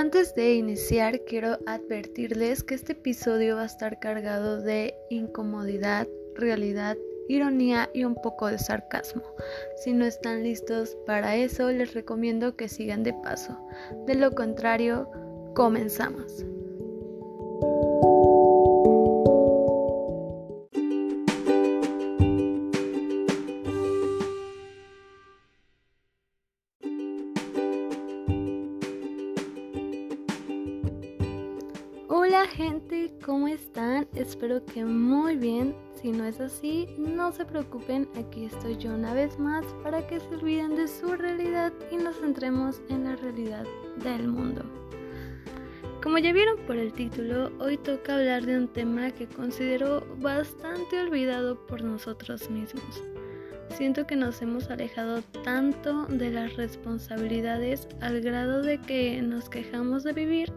Antes de iniciar, quiero advertirles que este episodio va a estar cargado de incomodidad, realidad, ironía y un poco de sarcasmo. Si no están listos para eso, les recomiendo que sigan de paso. De lo contrario, comenzamos. Así, no se preocupen, aquí estoy yo una vez más para que se olviden de su realidad y nos centremos en la realidad del mundo. Como ya vieron por el título, hoy toca hablar de un tema que considero bastante olvidado por nosotros mismos. Siento que nos hemos alejado tanto de las responsabilidades al grado de que nos quejamos de vivir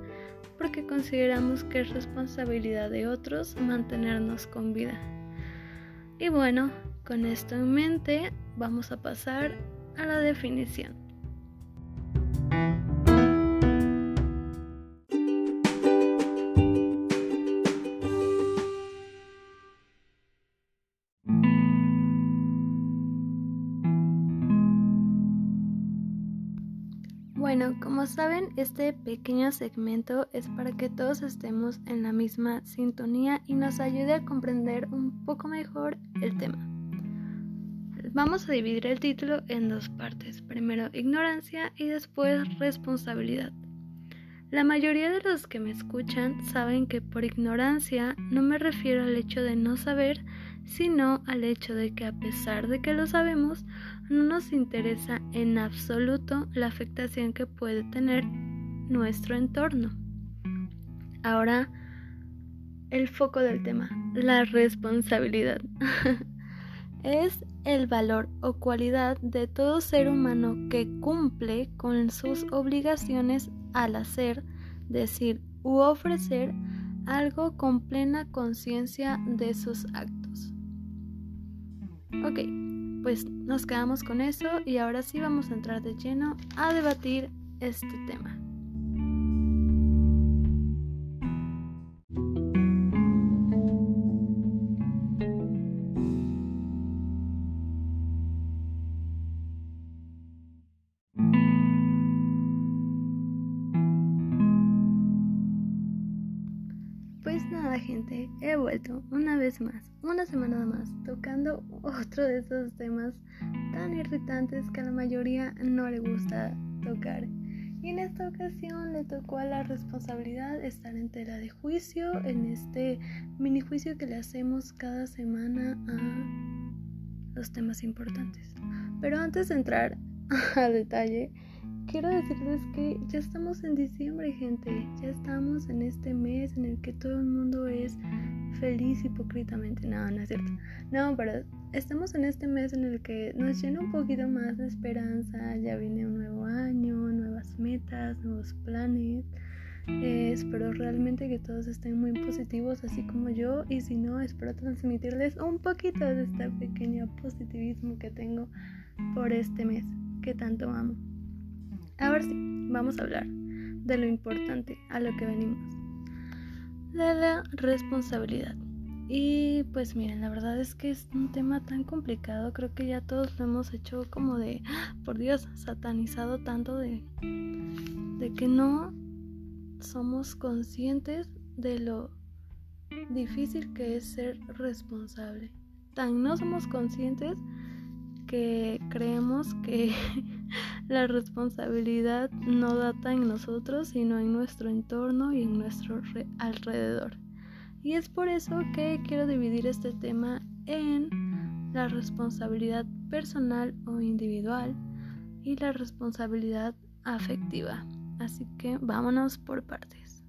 porque consideramos que es responsabilidad de otros mantenernos con vida. Y bueno, con esto en mente vamos a pasar a la definición. Bueno, como saben, este pequeño segmento es para que todos estemos en la misma sintonía y nos ayude a comprender un poco mejor el tema. Vamos a dividir el título en dos partes, primero ignorancia y después responsabilidad. La mayoría de los que me escuchan saben que por ignorancia no me refiero al hecho de no saber, sino al hecho de que a pesar de que lo sabemos, no nos interesa en absoluto la afectación que puede tener nuestro entorno. Ahora, el foco del tema, la responsabilidad. es el valor o cualidad de todo ser humano que cumple con sus obligaciones al hacer, decir u ofrecer algo con plena conciencia de sus actos. Ok, pues nos quedamos con eso y ahora sí vamos a entrar de lleno a debatir este tema. Pues nada gente, he vuelto una vez más, una semana más, tocando otro de esos temas tan irritantes que a la mayoría no le gusta tocar. Y en esta ocasión le tocó a la responsabilidad estar en tela de juicio en este mini juicio que le hacemos cada semana a los temas importantes. Pero antes de entrar al detalle, quiero decirles que ya estamos en diciembre, gente. Ya estamos en este mes en el que todo el mundo es feliz hipócritamente. No, no es cierto. No, pero estamos en este mes en el que nos llena un poquito más de esperanza. Ya viene un nuevo año, nuevas metas, nuevos planes. Eh, espero realmente que todos estén muy positivos, así como yo. Y si no, espero transmitirles un poquito de este pequeño positivismo que tengo por este mes que tanto amo. Ahora sí, vamos a hablar de lo importante a lo que venimos. De la responsabilidad. Y pues miren, la verdad es que es un tema tan complicado, creo que ya todos lo hemos hecho como de, ¡ah! por Dios, satanizado tanto de, de que no somos conscientes de lo difícil que es ser responsable. Tan no somos conscientes que creemos que la responsabilidad no data en nosotros, sino en nuestro entorno y en nuestro alrededor. Y es por eso que quiero dividir este tema en la responsabilidad personal o individual y la responsabilidad afectiva. Así que vámonos por partes.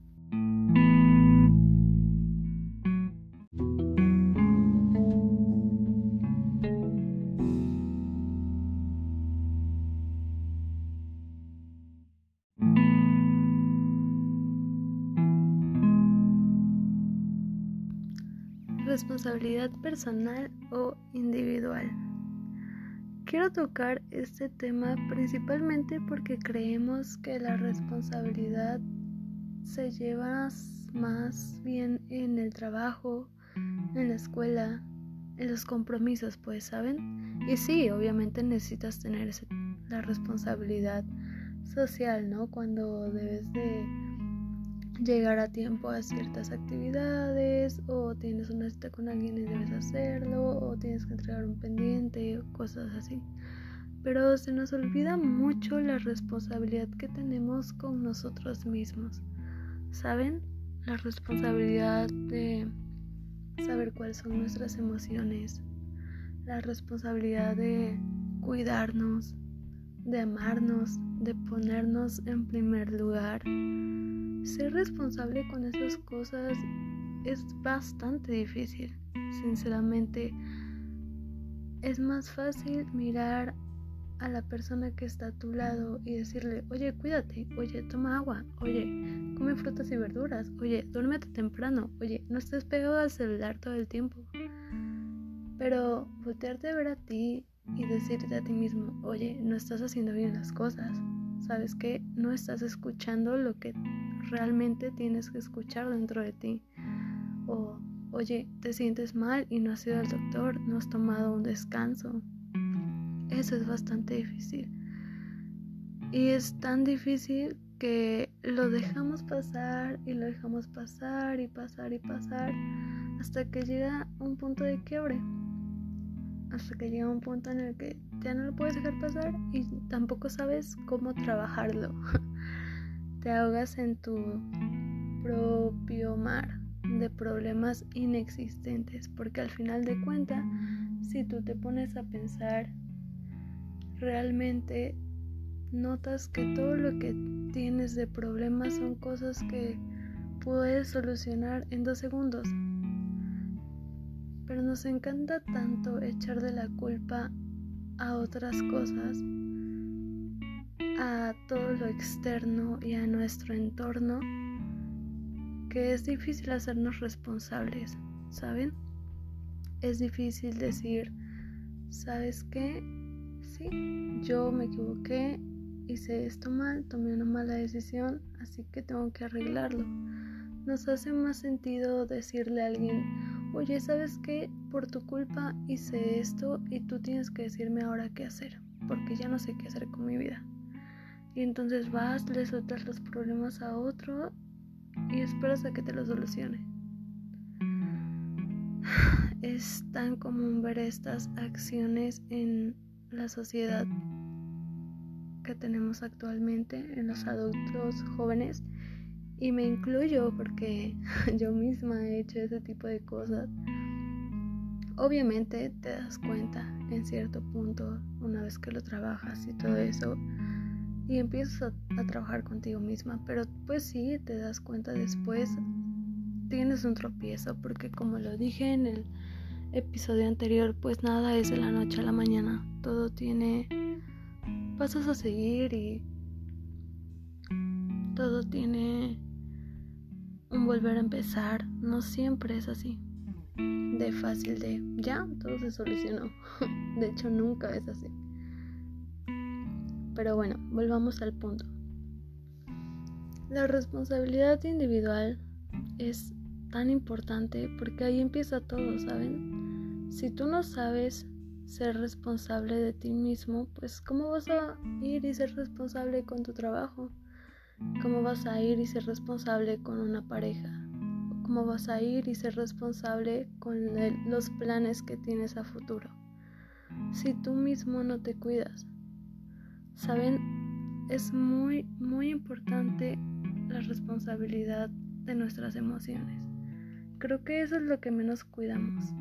Responsabilidad personal o individual. Quiero tocar este tema principalmente porque creemos que la responsabilidad se lleva más bien en el trabajo, en la escuela, en los compromisos, pues, ¿saben? Y sí, obviamente necesitas tener la responsabilidad social, ¿no? Cuando debes de llegar a tiempo a ciertas actividades o tienes una cita con alguien y debes hacerlo o tienes que entregar un pendiente o cosas así. Pero se nos olvida mucho la responsabilidad que tenemos con nosotros mismos. ¿Saben? La responsabilidad de saber cuáles son nuestras emociones, la responsabilidad de cuidarnos, de amarnos, de ponernos en primer lugar. Ser responsable con esas cosas es bastante difícil. Sinceramente, es más fácil mirar a la persona que está a tu lado y decirle, oye, cuídate, oye, toma agua, oye, come frutas y verduras, oye, duérmete temprano, oye, no estés pegado al celular todo el tiempo. Pero voltearte a ver a ti y decirte a ti mismo, oye, no estás haciendo bien las cosas, sabes que no estás escuchando lo que realmente tienes que escuchar dentro de ti. O, oye, te sientes mal y no has ido al doctor, no has tomado un descanso, eso es bastante difícil. Y es tan difícil que lo dejamos pasar y lo dejamos pasar y pasar y pasar hasta que llega un punto de quiebre. Hasta que llega un punto en el que ya no lo puedes dejar pasar y tampoco sabes cómo trabajarlo. Te ahogas en tu propio mar de problemas inexistentes porque al final de cuentas, si tú te pones a pensar realmente notas que todo lo que tienes de problemas son cosas que puedes solucionar en dos segundos. Pero nos encanta tanto echar de la culpa a otras cosas, a todo lo externo y a nuestro entorno, que es difícil hacernos responsables, ¿saben? Es difícil decir, ¿sabes qué? sí, yo me equivoqué, hice esto mal, tomé una mala decisión, así que tengo que arreglarlo. Nos hace más sentido decirle a alguien, oye, ¿sabes qué? Por tu culpa hice esto y tú tienes que decirme ahora qué hacer, porque ya no sé qué hacer con mi vida. Y entonces vas, le sueltas los problemas a otro y esperas a que te lo solucione. Es tan común ver estas acciones en la sociedad que tenemos actualmente en los adultos jóvenes y me incluyo porque yo misma he hecho ese tipo de cosas. Obviamente te das cuenta en cierto punto una vez que lo trabajas y todo eso y empiezas a, trabajar contigo misma, pero pues sí, te das cuenta después, tienes un tropiezo porque como lo dije en el episodio anterior, pues nada es de la noche a la mañana. Todo tiene pasos a seguir y todo tiene un volver a empezar. No siempre es así. De fácil de ya, todo se solucionó. De hecho, nunca es así. Pero bueno, volvamos al punto. La responsabilidad individual es tan importante porque ahí empieza todo, ¿saben? Si tú no sabes ser responsable de ti mismo, pues ¿cómo vas a ir y ser responsable con tu trabajo? ¿Cómo vas a ir y ser responsable con una pareja? ¿Cómo vas a ir y ser responsable con los planes que tienes a futuro? Si tú mismo no te cuidas. ¿Saben? Es muy, muy importante la responsabilidad de nuestras emociones. Creo que eso es lo que menos cuidamos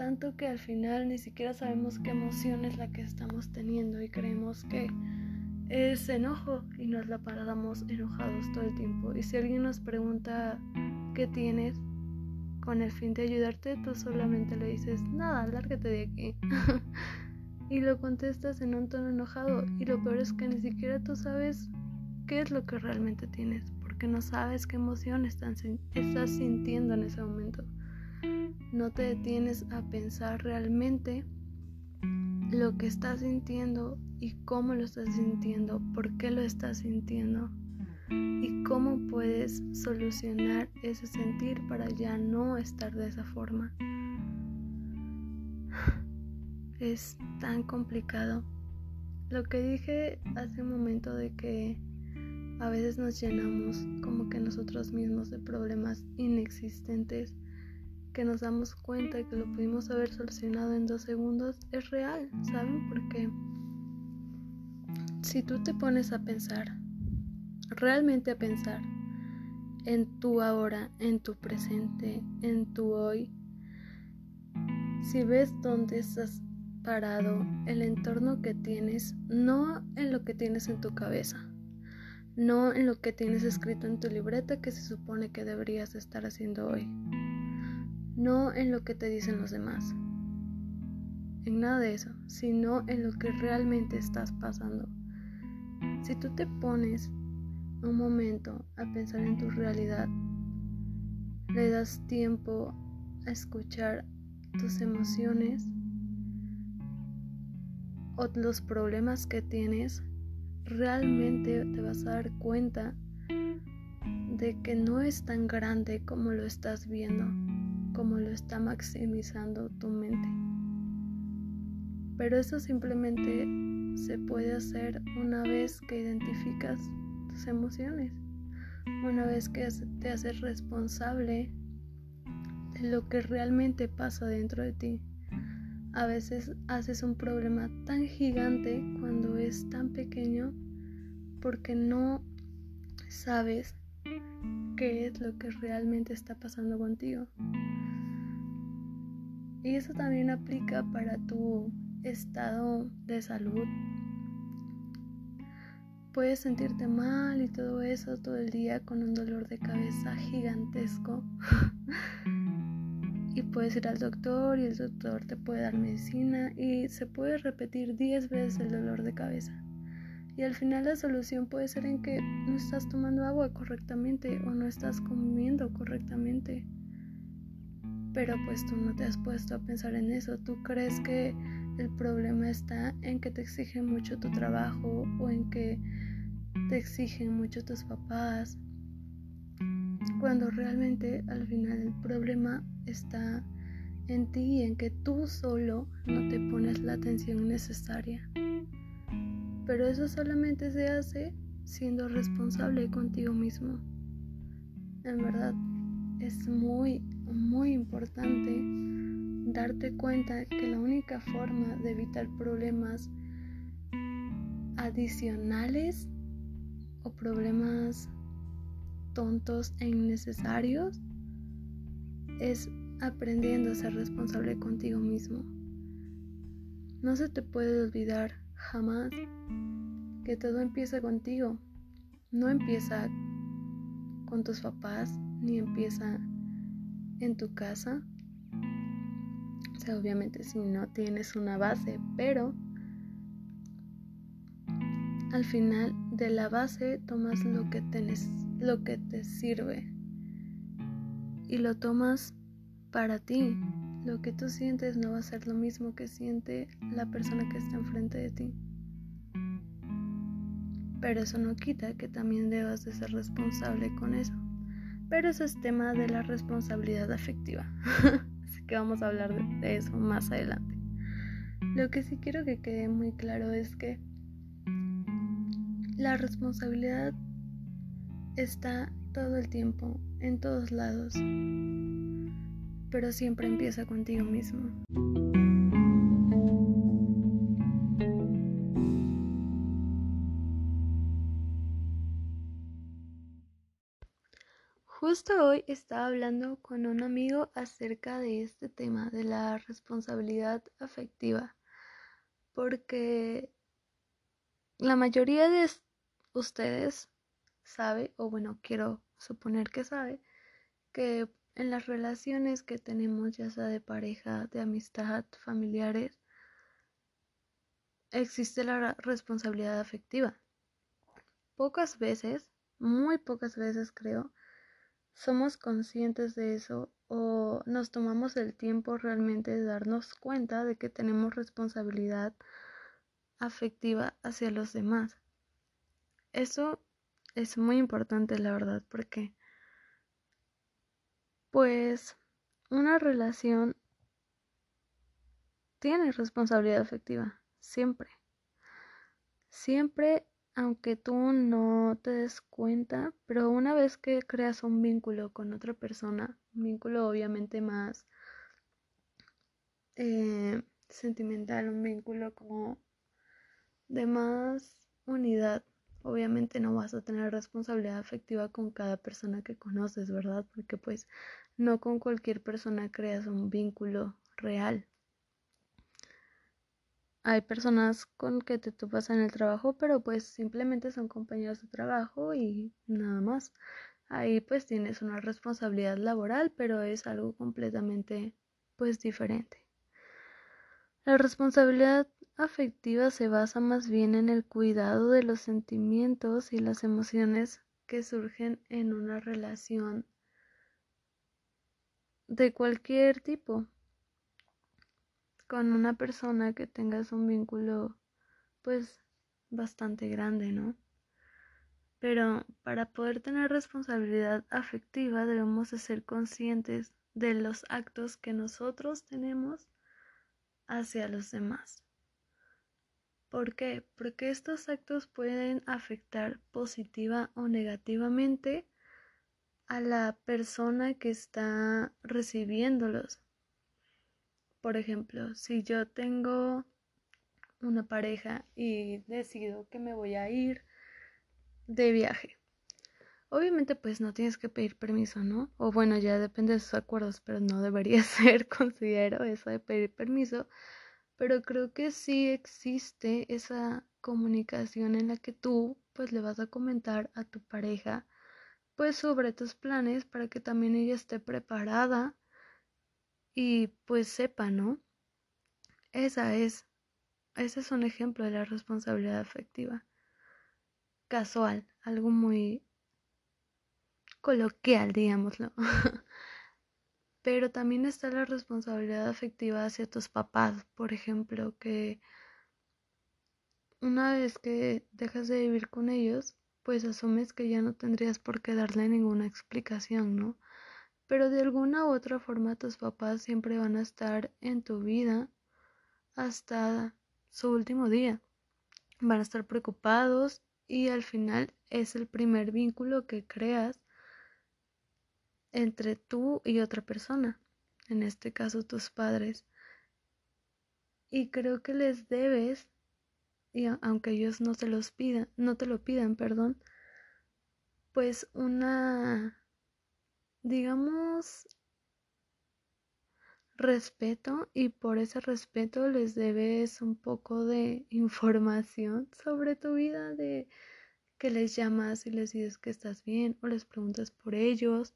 tanto que al final ni siquiera sabemos qué emoción es la que estamos teniendo y creemos que es enojo y nos la paramos enojados todo el tiempo. Y si alguien nos pregunta qué tienes con el fin de ayudarte, tú solamente le dices, nada, lárgate de aquí. y lo contestas en un tono enojado. Y lo peor es que ni siquiera tú sabes qué es lo que realmente tienes, porque no sabes qué emoción estás sintiendo en ese momento no te detienes a pensar realmente lo que estás sintiendo y cómo lo estás sintiendo, por qué lo estás sintiendo. y cómo puedes solucionar ese sentir para ya no estar de esa forma. Es tan complicado. Lo que dije hace un momento de que a veces nos llenamos como que nosotros mismos de problemas inexistentes que nos damos cuenta que lo pudimos haber solucionado en dos segundos es real, ¿saben por qué? Si tú te pones a pensar, realmente a pensar en tu ahora, en tu presente, en tu hoy, si ves dónde estás parado, el entorno que tienes, no en lo que tienes en tu cabeza, no en lo que tienes escrito en tu libreta que se supone que deberías estar haciendo hoy, no en lo que te dicen los demás, en nada de eso, sino en lo que realmente estás pasando. Si tú te pones un momento a pensar en tu realidad, le das tiempo a escuchar tus emociones o los problemas que tienes, realmente te vas a dar cuenta de que no es tan grande como lo estás viendo, como lo está maximizando tu mente. Pero eso simplemente se puede hacer una vez que identificas tus emociones, una vez que te haces responsable de lo que realmente pasa dentro de ti. A veces haces un problema tan gigante cuando es tan pequeño porque no sabes qué es lo que realmente está pasando contigo. Y eso también aplica para tu estado de salud. Puedes sentirte mal y todo eso todo el día con un dolor de cabeza gigantesco. y puedes ir al doctor y el doctor te puede dar medicina y se puede repetir 10 veces el dolor de cabeza. Y al final la solución puede ser en que no estás tomando agua correctamente o no estás comiendo correctamente. Pero pues tú no te has puesto a pensar en eso. Tú crees que el problema está en que te exigen mucho tu trabajo o en que te exigen mucho tus papás cuando realmente al final el problema está en ti y en que tú solo no te pones la atención necesaria. Pero eso solamente se hace siendo responsable contigo mismo. En verdad, es muy, muy importante darte cuenta que la única forma de evitar problemas adicionales o problemas tontos e innecesarios es aprendiendo a ser responsable contigo mismo. No se te puede olvidar jamás que todo empieza contigo. No empieza con tus papás, ni empieza en tu casa. O sea, obviamente si no tienes una base, pero al final de la base tomas lo que tienes lo que te sirve y lo tomas para ti. Lo que tú sientes no va a ser lo mismo que siente la persona que está enfrente de ti. Pero eso no quita que también debas de ser responsable con eso. Pero eso es tema de la responsabilidad afectiva. Así que vamos a hablar de eso más adelante. Lo que sí quiero que quede muy claro es que la responsabilidad está todo el tiempo, en todos lados, pero siempre empieza contigo mismo. Justo hoy estaba hablando con un amigo acerca de este tema, de la responsabilidad afectiva, porque la mayoría de ustedes sabe, o bueno, quiero suponer que sabe, que en las relaciones que tenemos, ya sea de pareja, de amistad, familiares, existe la responsabilidad afectiva. Pocas veces, muy pocas veces creo, somos conscientes de eso o nos tomamos el tiempo realmente de darnos cuenta de que tenemos responsabilidad afectiva hacia los demás. Eso es muy importante, la verdad, porque pues una relación tiene responsabilidad afectiva, siempre. Siempre, aunque tú no te des cuenta, pero una vez que creas un vínculo con otra persona, un vínculo obviamente más eh, sentimental, un vínculo como de más unidad, obviamente no vas a tener responsabilidad afectiva con cada persona que conoces, ¿verdad? Porque pues no con cualquier persona creas un vínculo real. Hay personas con que te topas en el trabajo, pero pues simplemente son compañeros de trabajo y nada más. Ahí pues tienes una responsabilidad laboral, pero es algo completamente pues diferente. La responsabilidad afectiva se basa más bien en el cuidado de los sentimientos y las emociones que surgen en una relación de cualquier tipo con una persona que tengas un vínculo pues bastante grande, ¿no? Pero para poder tener responsabilidad afectiva debemos de ser conscientes de los actos que nosotros tenemos hacia los demás. ¿Por qué? Porque estos actos pueden afectar positiva o negativamente a la persona que está recibiéndolos. Por ejemplo, si yo tengo una pareja y decido que me voy a ir de viaje. Obviamente pues no tienes que pedir permiso, ¿no? O bueno, ya depende de sus acuerdos, pero no debería ser, considero eso de pedir permiso pero creo que sí existe esa comunicación en la que tú pues le vas a comentar a tu pareja pues sobre tus planes para que también ella esté preparada y pues sepa, ¿no? Esa es, ese es un ejemplo de la responsabilidad afectiva. Casual, algo muy coloquial, digámoslo. Pero también está la responsabilidad afectiva hacia tus papás, por ejemplo, que una vez que dejas de vivir con ellos, pues asumes que ya no tendrías por qué darle ninguna explicación, ¿no? Pero de alguna u otra forma tus papás siempre van a estar en tu vida hasta su último día. Van a estar preocupados y al final es el primer vínculo que creas entre tú y otra persona, en este caso tus padres. Y creo que les debes, y aunque ellos no te los pidan, no te lo pidan, perdón, pues una, digamos, respeto y por ese respeto les debes un poco de información sobre tu vida, de que les llamas y les dices que estás bien o les preguntas por ellos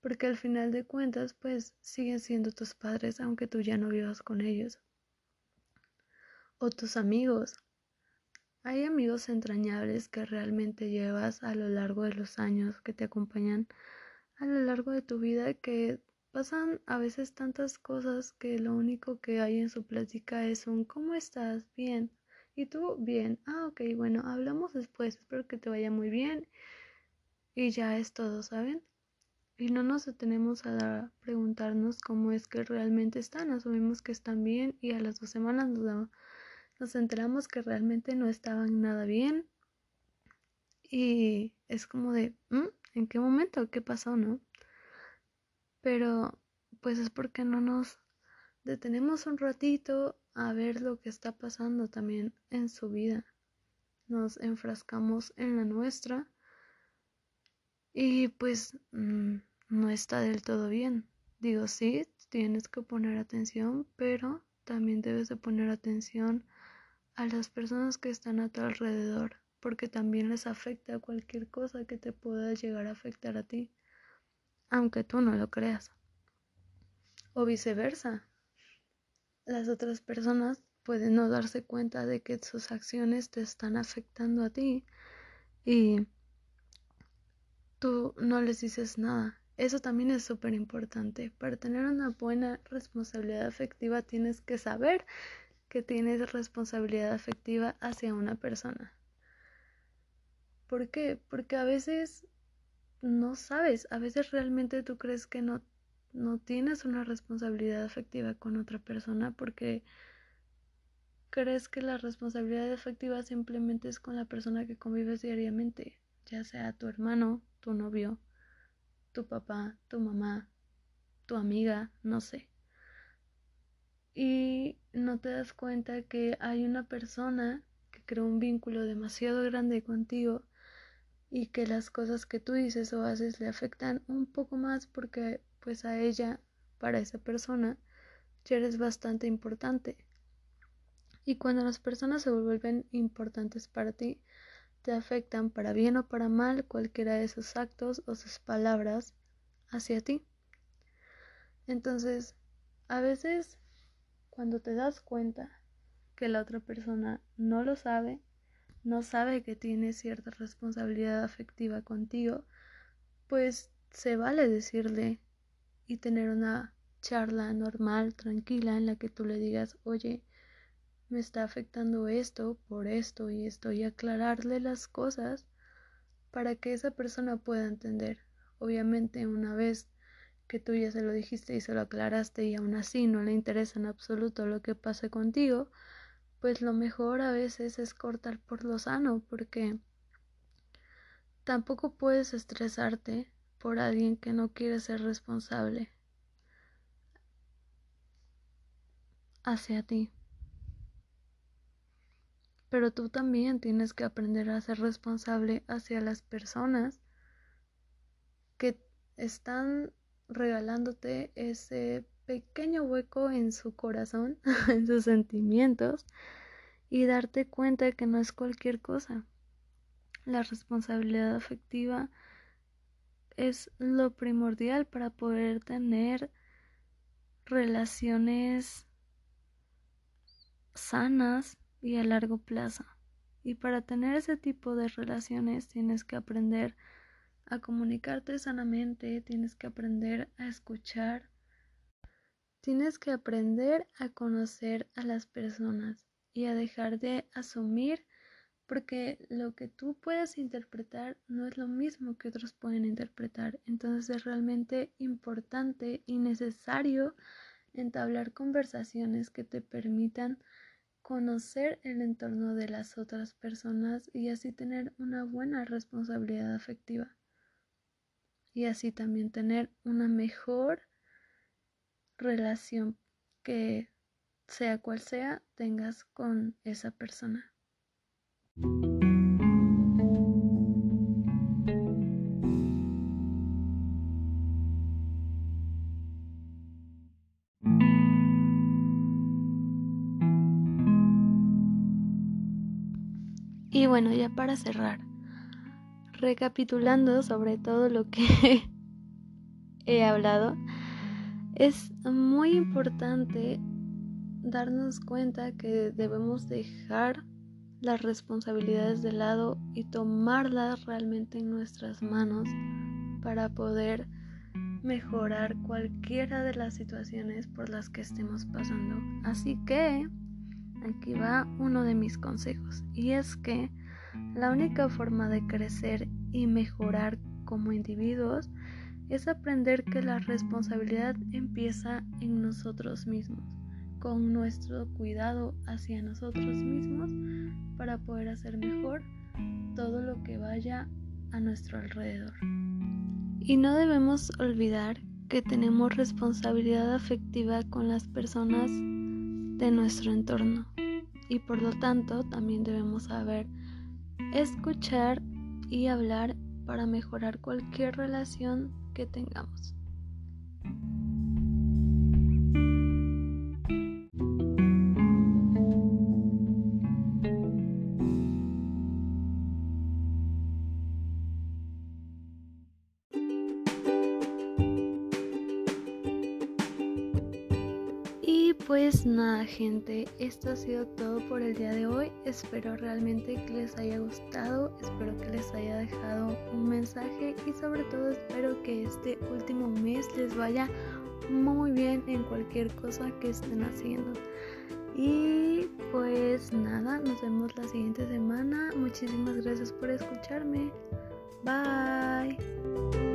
porque al final de cuentas pues siguen siendo tus padres aunque tú ya no vivas con ellos. O tus amigos. Hay amigos entrañables que realmente llevas a lo largo de los años, que te acompañan a lo largo de tu vida, que pasan a veces tantas cosas que lo único que hay en su plática es un ¿cómo estás? Bien. ¿Y tú? Bien. Ah, ok, bueno, hablamos después. Espero que te vaya muy bien. Y ya es todo, ¿saben? Y no nos detenemos a preguntarnos cómo es que realmente están. Asumimos que están bien y a las dos semanas nos, nos enteramos que realmente no estaban nada bien. Y es como de, mm, ¿en qué momento? ¿Qué pasó? ¿No? Pero pues es porque no nos detenemos un ratito a ver lo que está pasando también en su vida. Nos enfrascamos en la nuestra y pues mm, no está del todo bien. Digo, sí, tienes que poner atención, pero también debes de poner atención a las personas que están a tu alrededor, porque también les afecta cualquier cosa que te pueda llegar a afectar a ti, aunque tú no lo creas. O viceversa. Las otras personas pueden no darse cuenta de que sus acciones te están afectando a ti y tú no les dices nada eso también es súper importante. Para tener una buena responsabilidad afectiva tienes que saber que tienes responsabilidad afectiva hacia una persona. ¿Por qué? Porque a veces no sabes, a veces realmente tú crees que no, no tienes una responsabilidad afectiva con otra persona porque crees que la responsabilidad afectiva simplemente es con la persona que convives diariamente, ya sea tu hermano, tu novio, tu papá, tu mamá, tu amiga, no sé. Y no te das cuenta que hay una persona que creó un vínculo demasiado grande contigo y que las cosas que tú dices o haces le afectan un poco más porque pues a ella, para esa persona, ya eres bastante importante. Y cuando las personas se vuelven importantes para ti, te afectan para bien o para mal cualquiera de sus actos o sus palabras hacia ti. Entonces, a veces cuando te das cuenta que la otra persona no lo sabe, no sabe que tiene cierta responsabilidad afectiva contigo, pues se vale decirle y tener una charla normal, tranquila, en la que tú le digas, oye, me está afectando esto por esto y esto, y aclararle las cosas para que esa persona pueda entender. Obviamente, una vez que tú ya se lo dijiste y se lo aclaraste y aún así no le interesa en absoluto lo que pase contigo, pues lo mejor a veces es cortar por lo sano, porque tampoco puedes estresarte por alguien que no quiere ser responsable hacia ti. Pero tú también tienes que aprender a ser responsable hacia las personas que están regalándote ese pequeño hueco en su corazón, en sus sentimientos, y darte cuenta que no es cualquier cosa. La responsabilidad afectiva es lo primordial para poder tener relaciones sanas y a largo plazo. Y para tener ese tipo de relaciones tienes que aprender a comunicarte sanamente, tienes que aprender a escuchar, tienes que aprender a conocer a las personas y a dejar de asumir porque lo que tú puedes interpretar no es lo mismo que otros pueden interpretar. Entonces es realmente importante y necesario entablar conversaciones que te permitan conocer el entorno de las otras personas y así tener una buena responsabilidad afectiva y así también tener una mejor relación que sea cual sea tengas con esa persona. Bueno, ya para cerrar, recapitulando sobre todo lo que he hablado, es muy importante darnos cuenta que debemos dejar las responsabilidades de lado y tomarlas realmente en nuestras manos para poder mejorar cualquiera de las situaciones por las que estemos pasando. Así que aquí va uno de mis consejos y es que la única forma de crecer y mejorar como individuos es aprender que la responsabilidad empieza en nosotros mismos, con nuestro cuidado hacia nosotros mismos para poder hacer mejor todo lo que vaya a nuestro alrededor. Y no debemos olvidar que tenemos responsabilidad afectiva con las personas de nuestro entorno y por lo tanto también debemos saber escuchar y hablar para mejorar cualquier relación que tengamos. Pues nada gente, esto ha sido todo por el día de hoy. Espero realmente que les haya gustado, espero que les haya dejado un mensaje y sobre todo espero que este último mes les vaya muy bien en cualquier cosa que estén haciendo. Y pues nada, nos vemos la siguiente semana. Muchísimas gracias por escucharme. Bye.